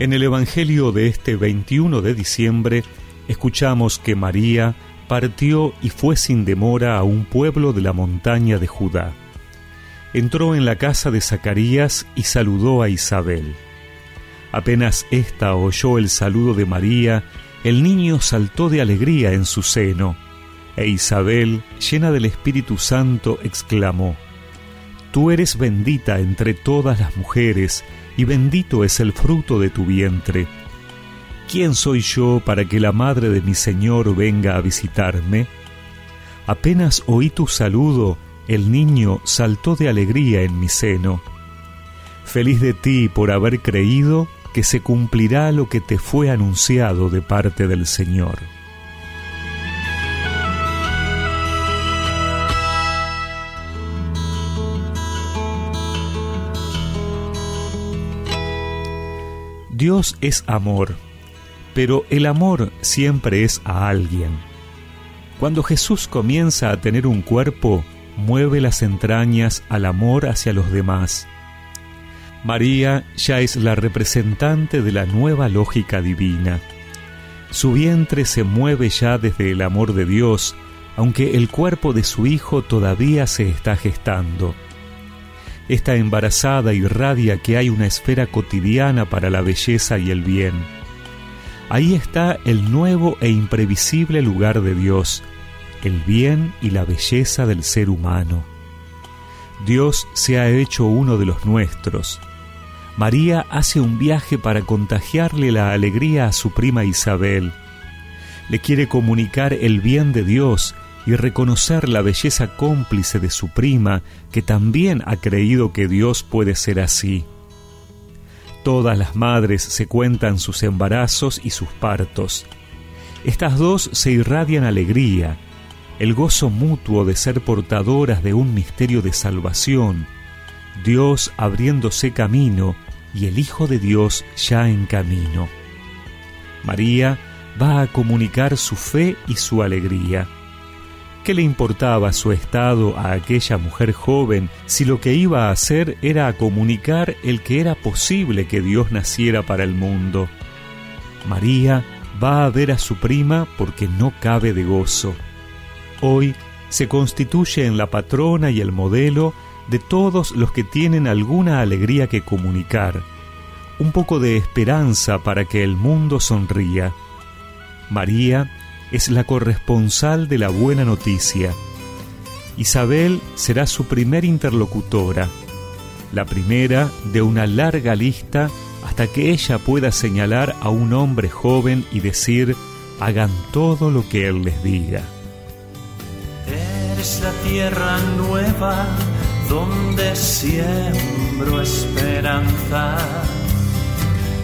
En el Evangelio de este 21 de diciembre escuchamos que María partió y fue sin demora a un pueblo de la montaña de Judá. Entró en la casa de Zacarías y saludó a Isabel. Apenas ésta oyó el saludo de María, el niño saltó de alegría en su seno, e Isabel, llena del Espíritu Santo, exclamó, Tú eres bendita entre todas las mujeres, y bendito es el fruto de tu vientre. ¿Quién soy yo para que la madre de mi Señor venga a visitarme? Apenas oí tu saludo, el niño saltó de alegría en mi seno. Feliz de ti por haber creído que se cumplirá lo que te fue anunciado de parte del Señor. Dios es amor, pero el amor siempre es a alguien. Cuando Jesús comienza a tener un cuerpo, mueve las entrañas al amor hacia los demás. María ya es la representante de la nueva lógica divina. Su vientre se mueve ya desde el amor de Dios, aunque el cuerpo de su Hijo todavía se está gestando. Esta embarazada irradia que hay una esfera cotidiana para la belleza y el bien. Ahí está el nuevo e imprevisible lugar de Dios, el bien y la belleza del ser humano. Dios se ha hecho uno de los nuestros. María hace un viaje para contagiarle la alegría a su prima Isabel. Le quiere comunicar el bien de Dios y reconocer la belleza cómplice de su prima, que también ha creído que Dios puede ser así. Todas las madres se cuentan sus embarazos y sus partos. Estas dos se irradian alegría, el gozo mutuo de ser portadoras de un misterio de salvación, Dios abriéndose camino y el Hijo de Dios ya en camino. María va a comunicar su fe y su alegría. ¿Qué le importaba su estado a aquella mujer joven si lo que iba a hacer era comunicar el que era posible que Dios naciera para el mundo? María va a ver a su prima porque no cabe de gozo. Hoy se constituye en la patrona y el modelo de todos los que tienen alguna alegría que comunicar, un poco de esperanza para que el mundo sonría. María es la corresponsal de la buena noticia. Isabel será su primer interlocutora, la primera de una larga lista hasta que ella pueda señalar a un hombre joven y decir, hagan todo lo que él les diga. Eres la tierra nueva donde siembro esperanza.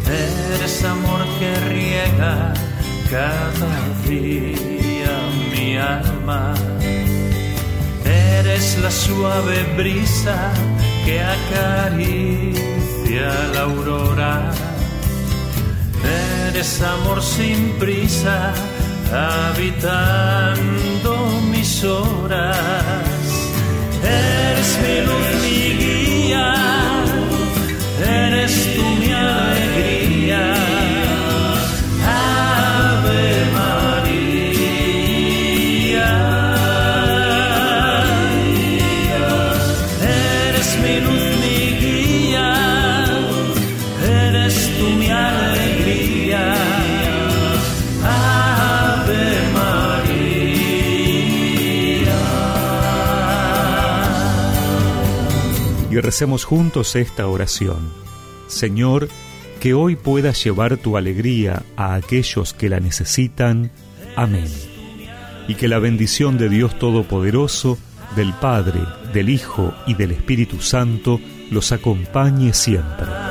Eres amor que riega cada día mi alma. Eres la suave brisa que acaricia la aurora. Eres amor sin prisa, habitando mis horas. Eres mi luz, recemos juntos esta oración. Señor, que hoy puedas llevar tu alegría a aquellos que la necesitan. Amén. Y que la bendición de Dios Todopoderoso, del Padre, del Hijo y del Espíritu Santo los acompañe siempre.